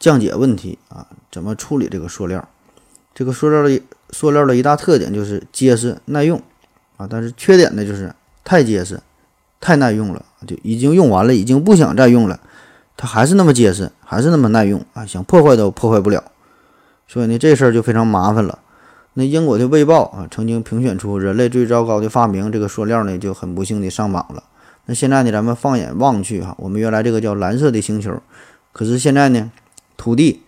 降解问题啊。怎么处理这个塑料？这个塑料的塑料的一大特点就是结实耐用啊，但是缺点呢就是太结实。太耐用了，就已经用完了，已经不想再用了。它还是那么结实，还是那么耐用啊，想破坏都破坏不了。所以呢，这事儿就非常麻烦了。那英国的《卫报》啊，曾经评选出人类最糟糕的发明，这个塑料呢，就很不幸的上榜了。那现在呢，咱们放眼望去哈，我们原来这个叫蓝色的星球，可是现在呢，土地、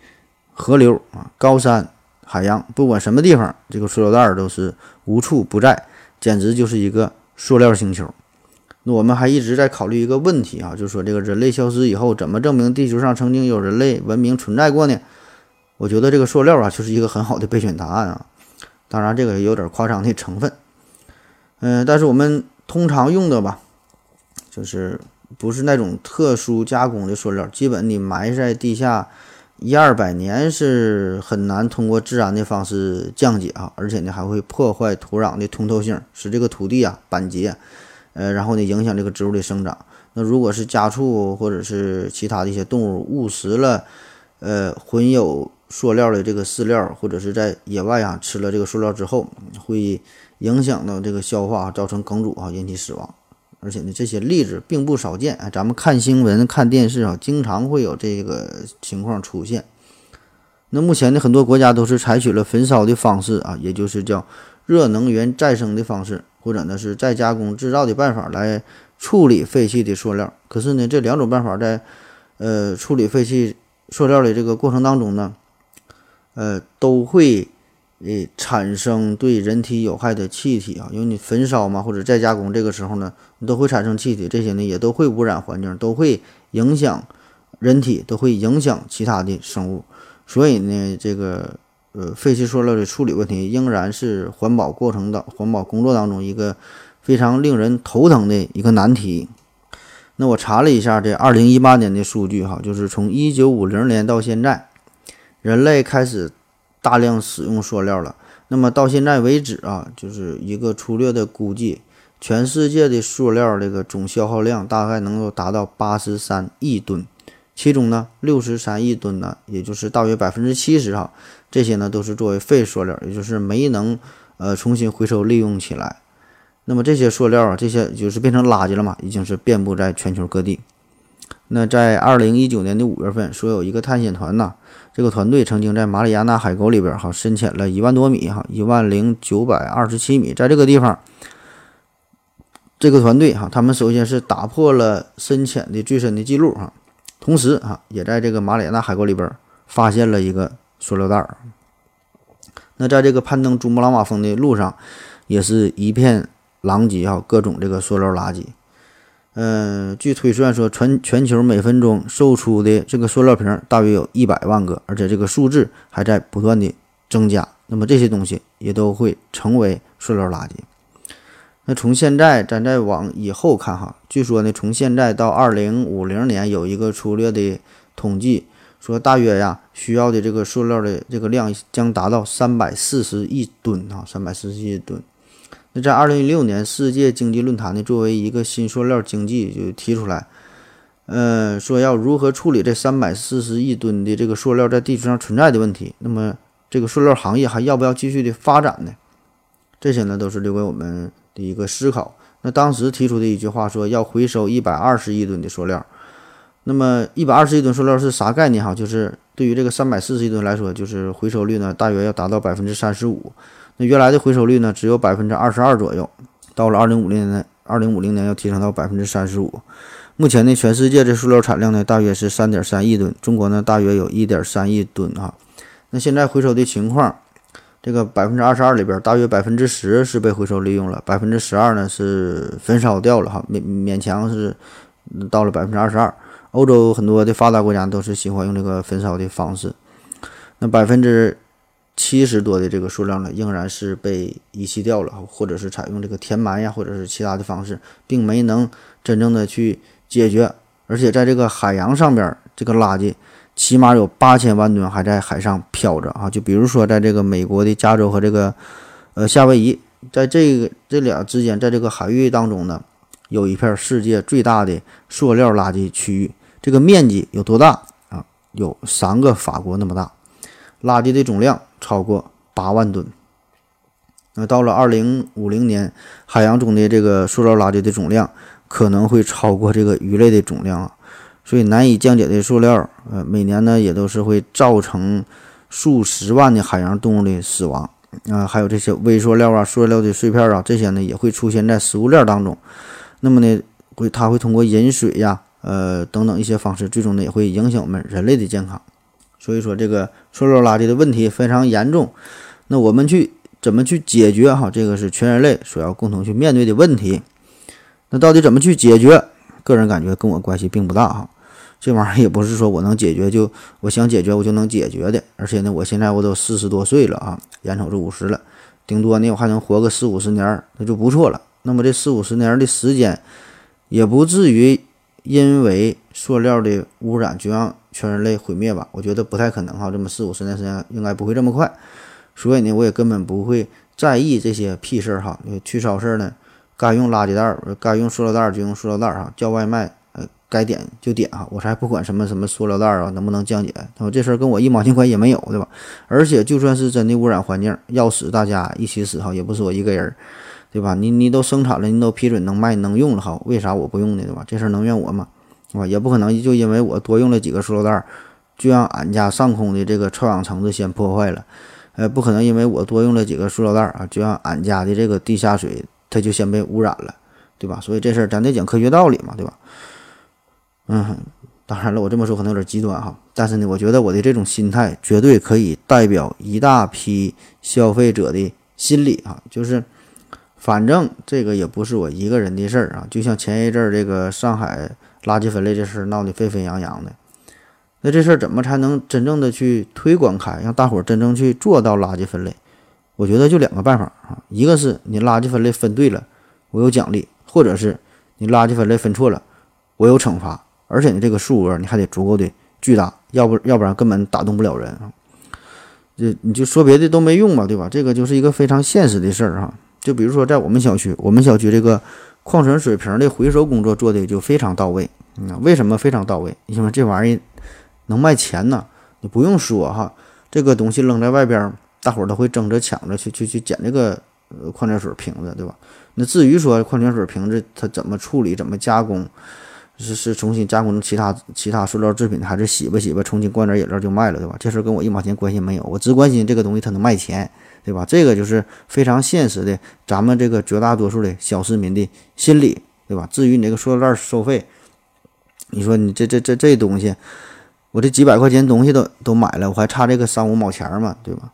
河流啊、高山、海洋，不管什么地方，这个塑料袋都是无处不在，简直就是一个塑料星球。那我们还一直在考虑一个问题啊，就是说这个人类消失以后，怎么证明地球上曾经有人类文明存在过呢？我觉得这个塑料啊，就是一个很好的备选答案啊。当然，这个有点夸张的成分。嗯，但是我们通常用的吧，就是不是那种特殊加工的塑料，基本你埋在地下一二百年是很难通过自然的方式降解啊，而且呢还会破坏土壤的通透性，使这个土地啊板结。呃，然后呢影响这个植物的生长。那如果是家畜或者是其他的一些动物误食了，呃，混有塑料的这个饲料，或者是在野外啊吃了这个塑料之后，会影响到这个消化，造成梗阻啊，引起死亡。而且呢，这些例子并不少见，咱们看新闻、看电视啊，经常会有这个情况出现。那目前呢，很多国家都是采取了焚烧的方式啊，也就是叫热能源再生的方式，或者呢是再加工制造的办法来。处理废弃的塑料，可是呢，这两种办法在呃处理废弃塑料的这个过程当中呢，呃，都会呃产生对人体有害的气体啊，因为你焚烧嘛或者再加工，这个时候呢，你都会产生气体，这些呢也都会污染环境，都会影响人体，都会影响其他的生物。所以呢，这个呃废弃塑料的处理问题，仍然是环保过程的环保工作当中一个。非常令人头疼的一个难题。那我查了一下这二零一八年的数据，哈，就是从一九五零年到现在，人类开始大量使用塑料了。那么到现在为止啊，就是一个粗略的估计，全世界的塑料这个总消耗量大概能够达到八十三亿吨，其中呢，六十三亿吨呢，也就是大约百分之七十哈，这些呢都是作为废塑料，也就是没能呃重新回收利用起来。那么这些塑料啊，这些就是变成垃圾了嘛，已经是遍布在全球各地。那在二零一九年的五月份，说有一个探险团呐，这个团队曾经在马里亚纳海沟里边哈深潜了一万多米哈，一万零九百二十七米，在这个地方，这个团队哈，他们首先是打破了深潜的最深的记录哈，同时哈，也在这个马里亚纳海沟里边发现了一个塑料袋儿。那在这个攀登珠穆朗玛峰的路上，也是一片。狼藉哈，各种这个塑料垃圾。嗯，据推算说，全全球每分钟售出的这个塑料瓶大约有一百万个，而且这个数字还在不断的增加。那么这些东西也都会成为塑料垃圾。那从现在咱再往以后看哈，据说呢，从现在到二零五零年有一个粗略的统计，说大约呀需要的这个塑料的这个量将达到三百四十亿吨啊，三百四十亿吨。那在二零一六年世界经济论坛呢，作为一个新塑料经济就提出来，呃，说要如何处理这三百四十亿吨的这个塑料在地球上存在的问题。那么这个塑料行业还要不要继续的发展呢？这些呢都是留给我们的一个思考。那当时提出的一句话说要回收一百二十亿吨的塑料。那么一百二十亿吨塑料是啥概念哈？就是对于这个三百四十亿吨来说，就是回收率呢大约要达到百分之三十五。那原来的回收率呢，只有百分之二十二左右，到了二零五零年，二零五零年要提升到百分之三十五。目前呢，全世界的塑料产量呢，大约是三点三亿吨，中国呢，大约有一点三亿吨啊。那现在回收的情况，这个百分之二十二里边，大约百分之十是被回收利用了，百分之十二呢是焚烧掉了哈，勉勉强是到了百分之二十二。欧洲很多的发达国家都是喜欢用这个焚烧的方式，那百分之。七十多的这个数量呢，仍然是被遗弃掉了，或者是采用这个填埋呀，或者是其他的方式，并没能真正的去解决。而且在这个海洋上边，这个垃圾起码有八千万吨还在海上漂着啊！就比如说，在这个美国的加州和这个呃夏威夷，在这个这俩之间，在这个海域当中呢，有一片世界最大的塑料垃圾区域，这个面积有多大啊？有三个法国那么大。垃圾的总量超过八万吨。那到了二零五零年，海洋中的这个塑料垃圾的总量可能会超过这个鱼类的总量啊！所以难以降解的塑料，呃，每年呢也都是会造成数十万的海洋动物的死亡啊！还有这些微塑料啊、塑料的碎片啊，这些呢也会出现在食物链当中。那么呢，会它会通过饮水呀、呃等等一些方式，最终呢也会影响我们人类的健康。所以说，这个塑料垃圾的问题非常严重。那我们去怎么去解决？哈，这个是全人类所要共同去面对的问题。那到底怎么去解决？个人感觉跟我关系并不大哈。这玩意儿也不是说我能解决就我想解决我就能解决的。而且呢，我现在我都四十多岁了啊，眼瞅着五十了，顶多呢我还能活个四五十年，那就不错了。那么这四五十年的时间，也不至于因为塑料的污染就让。全人类毁灭吧？我觉得不太可能哈，这么四五十年时间应该不会这么快，所以呢，我也根本不会在意这些屁事儿哈。去超市呢，该用垃圾袋儿，该用塑料袋儿就用塑料袋儿哈，叫外卖呃该点就点哈，我才不管什么什么塑料袋儿啊能不能降解，他说这事儿跟我一毛钱关系也没有，对吧？而且就算是真的污染环境，要死大家一起死哈，也不是我一个人，对吧？你你都生产了，你都批准能卖能用了哈，为啥我不用呢？对吧？这事儿能怨我吗？对吧？也不可能就因为我多用了几个塑料袋，就让俺家上空的这个臭氧层子先破坏了。呃，不可能因为我多用了几个塑料袋啊，就让俺家的这个地下水它就先被污染了，对吧？所以这事儿咱得讲科学道理嘛，对吧？嗯，当然了，我这么说可能有点极端哈，但是呢，我觉得我的这种心态绝对可以代表一大批消费者的心理啊，就是反正这个也不是我一个人的事儿啊，就像前一阵儿这个上海垃圾分类这事儿闹得沸沸扬扬的。那这事儿怎么才能真正的去推广开，让大伙儿真正去做到垃圾分类？我觉得就两个办法啊，一个是你垃圾分类分对了，我有奖励；或者是你垃圾分类分错了，我有惩罚。而且呢，这个数额你还得足够的巨大，要不要不然根本打动不了人啊。这你就说别的都没用嘛，对吧？这个就是一个非常现实的事儿哈。就比如说在我们小区，我们小区这个矿泉水瓶的回收工作做的就非常到位。嗯，为什么非常到位？因为这玩意儿。能卖钱呢？你不用说哈，这个东西扔在外边，大伙儿都会争着抢着去去去捡这个呃矿泉水瓶子，对吧？那至于说矿泉水瓶子它怎么处理、怎么加工，是是重新加工成其他其他塑料制品，还是洗吧洗吧，重新灌点饮料就卖了，对吧？这事跟我一毛钱关系没有，我只关心这个东西它能卖钱，对吧？这个就是非常现实的，咱们这个绝大多数的小市民的心理，对吧？至于你这个塑料袋收费，你说你这这这这东西。我这几百块钱东西都都买了，我还差这个三五毛钱嘛，对吧？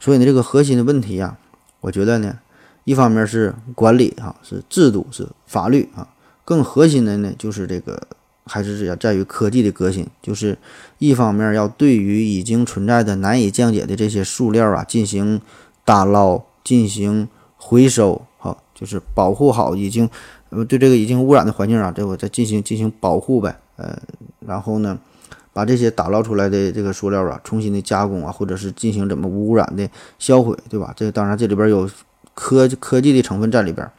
所以呢，这个核心的问题呀，我觉得呢，一方面是管理哈，是制度，是法律啊，更核心的呢，就是这个还是要在于科技的革新，就是一方面要对于已经存在的难以降解的这些塑料啊进行打捞、进行回收，好，就是保护好已经呃对这个已经污染的环境啊，这我再进行进行保护呗，呃，然后呢？把这些打捞出来的这个塑料啊，重新的加工啊，或者是进行怎么无污染的销毁，对吧？这当然这里边有科科技的成分在里边。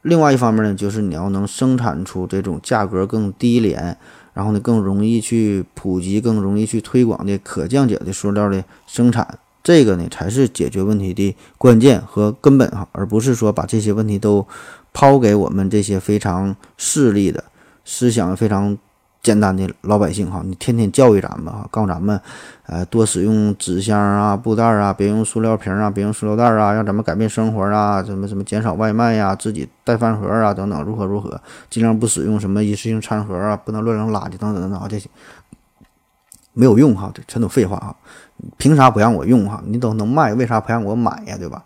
另外一方面呢，就是你要能生产出这种价格更低廉，然后呢更容易去普及、更容易去推广的可降解的塑料的生产，这个呢才是解决问题的关键和根本哈，而不是说把这些问题都抛给我们这些非常势利的思想非常。简单的老百姓哈，你天天教育咱们哈，告诉咱们，呃，多使用纸箱啊、布袋啊，别用塑料瓶啊，别用塑料袋啊，让咱们改变生活啊，什么什么减少外卖呀，自己带饭盒啊，等等，如何如何，尽量不使用什么一次性餐盒啊，不能乱扔垃圾等等等等这些没有用哈，这全都废话哈，凭啥不让我用哈？你都能卖，为啥不让我买呀？对吧？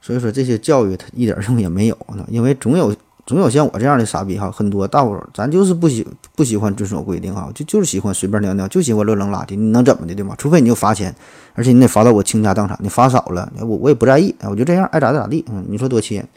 所以说这些教育它一点用也没有呢，因为总有。总有像我这样的傻逼哈，很多大伙儿，咱就是不喜不喜欢遵守规定哈，就就是喜欢随便尿尿，就喜欢乱扔垃圾，你能怎么的对吗？除非你就罚钱，而且你得罚到我倾家荡产，你罚少了，我我也不在意，我就这样爱咋地咋地，嗯，你说多气人，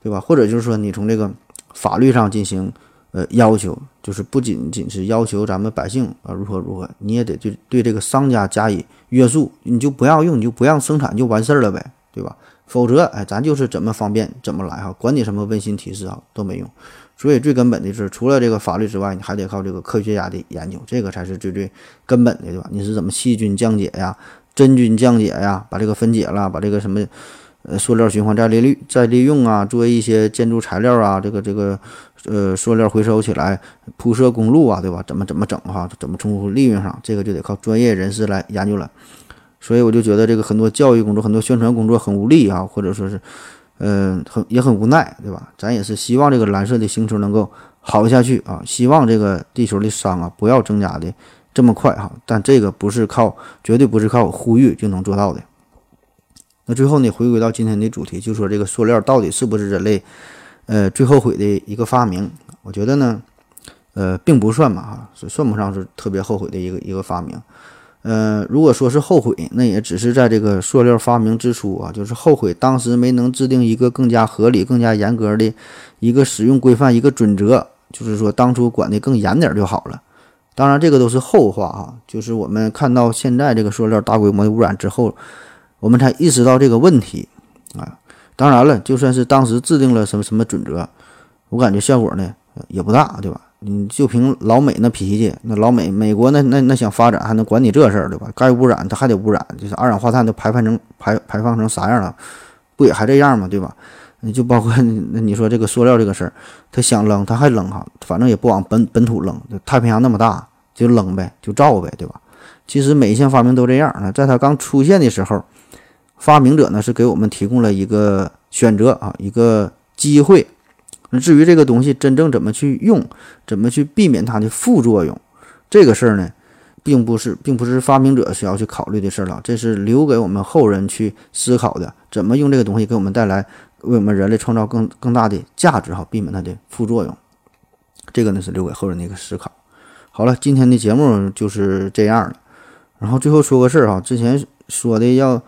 对吧？或者就是说你从这个法律上进行呃要求，就是不仅仅是要求咱们百姓啊如何如何，你也得对对这个商家加以约束，你就不要用，你就不让生产就完事儿了呗，对吧？否则，哎，咱就是怎么方便怎么来哈，管你什么温馨提示啊都没用。所以最根本的是，除了这个法律之外，你还得靠这个科学家的研究，这个才是最最根本的，对吧？你是怎么细菌降解呀，真菌降解呀，把这个分解了，把这个什么塑料循环再利率再利用啊，作为一些建筑材料啊，这个这个呃塑料回收起来铺设公路啊，对吧？怎么怎么整哈？怎么从利润上，这个就得靠专业人士来研究了。所以我就觉得这个很多教育工作、很多宣传工作很无力啊，或者说是，嗯，很也很无奈，对吧？咱也是希望这个蓝色的星球能够好下去啊，希望这个地球的伤啊不要增加的这么快哈。但这个不是靠，绝对不是靠呼吁就能做到的。那最后呢，回归到今天的主题，就说这个塑料到底是不是人类呃最后悔的一个发明？我觉得呢，呃，并不算吧，哈，算不上是特别后悔的一个一个发明。呃，如果说是后悔，那也只是在这个塑料发明之初啊，就是后悔当时没能制定一个更加合理、更加严格的一个使用规范、一个准则，就是说当初管得更严点就好了。当然，这个都是后话啊。就是我们看到现在这个塑料大规模的污染之后，我们才意识到这个问题啊。当然了，就算是当时制定了什么什么准则，我感觉效果呢也不大，对吧？你就凭老美那脾气，那老美美国那那那想发展还能管你这事儿对吧？该污染它还得污染，就是二氧化碳都排放成排排放成啥样了，不也还这样吗？对吧？你就包括 那你说这个塑料这个事儿，他想扔他还扔哈，反正也不往本本土扔，太平洋那么大就扔呗，就造呗，对吧？其实每一项发明都这样啊，在它刚出现的时候，发明者呢是给我们提供了一个选择啊，一个机会。那至于这个东西真正怎么去用，怎么去避免它的副作用，这个事儿呢，并不是并不是发明者需要去考虑的事儿了，这是留给我们后人去思考的，怎么用这个东西给我们带来，为我们人类创造更更大的价值哈，避免它的副作用。这个呢是留给后人的一个思考。好了，今天的节目就是这样了。然后最后说个事儿哈，之前说的要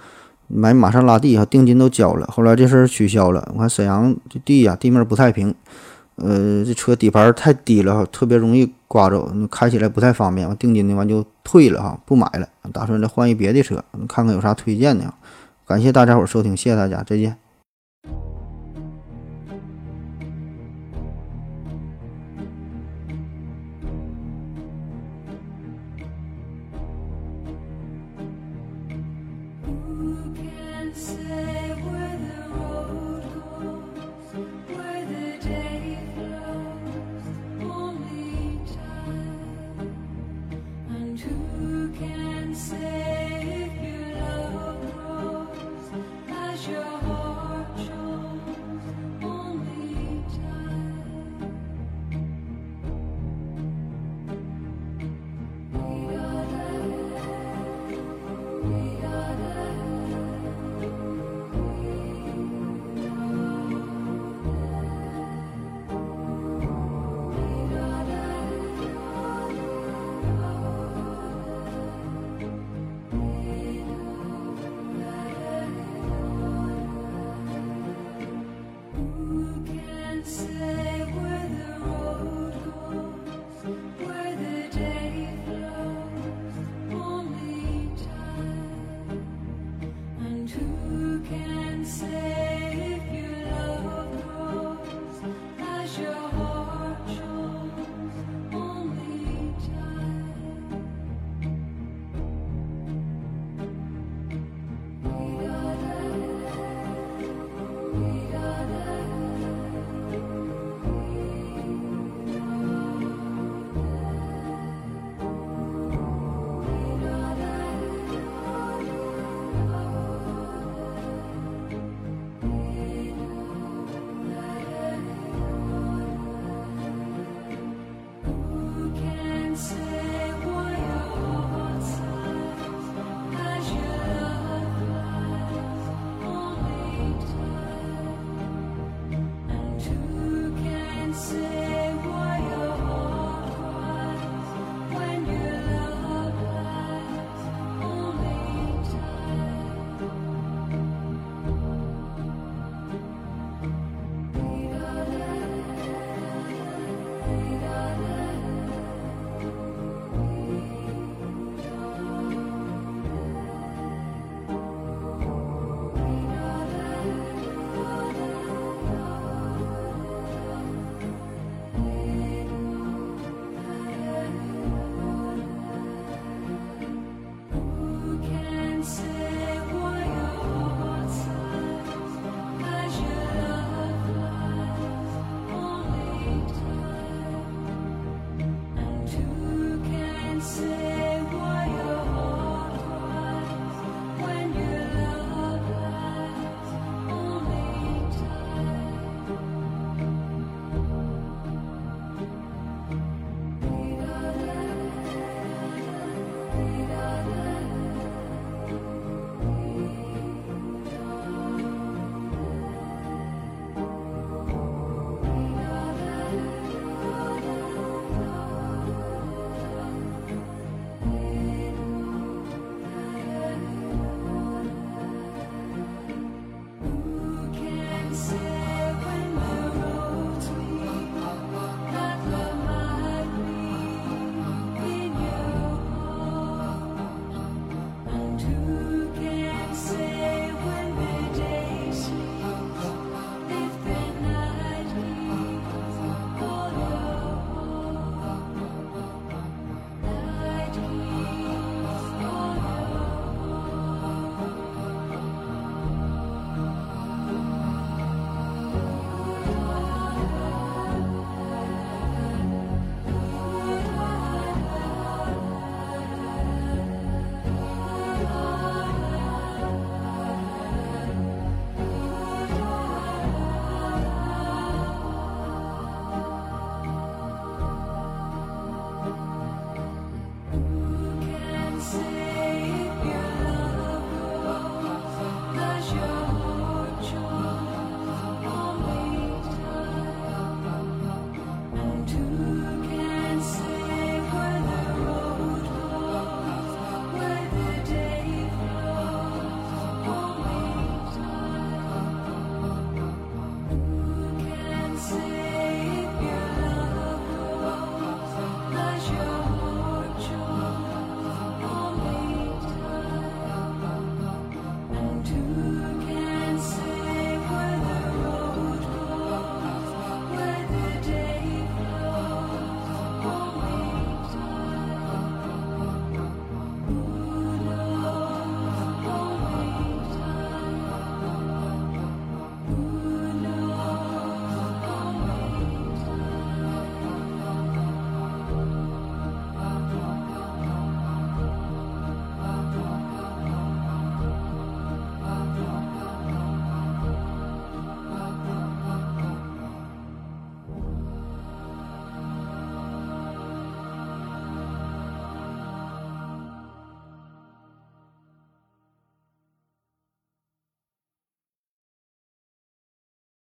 买玛莎拉蒂哈，定金都交了，后来这事儿取消了。我看沈阳这地呀，地面不太平，呃，这车底盘太低了，特别容易刮走，开起来不太方便。完定金的完就退了哈，不买了，打算再换一别的车，看看有啥推荐的。感谢大家伙收听，谢谢大家，再见。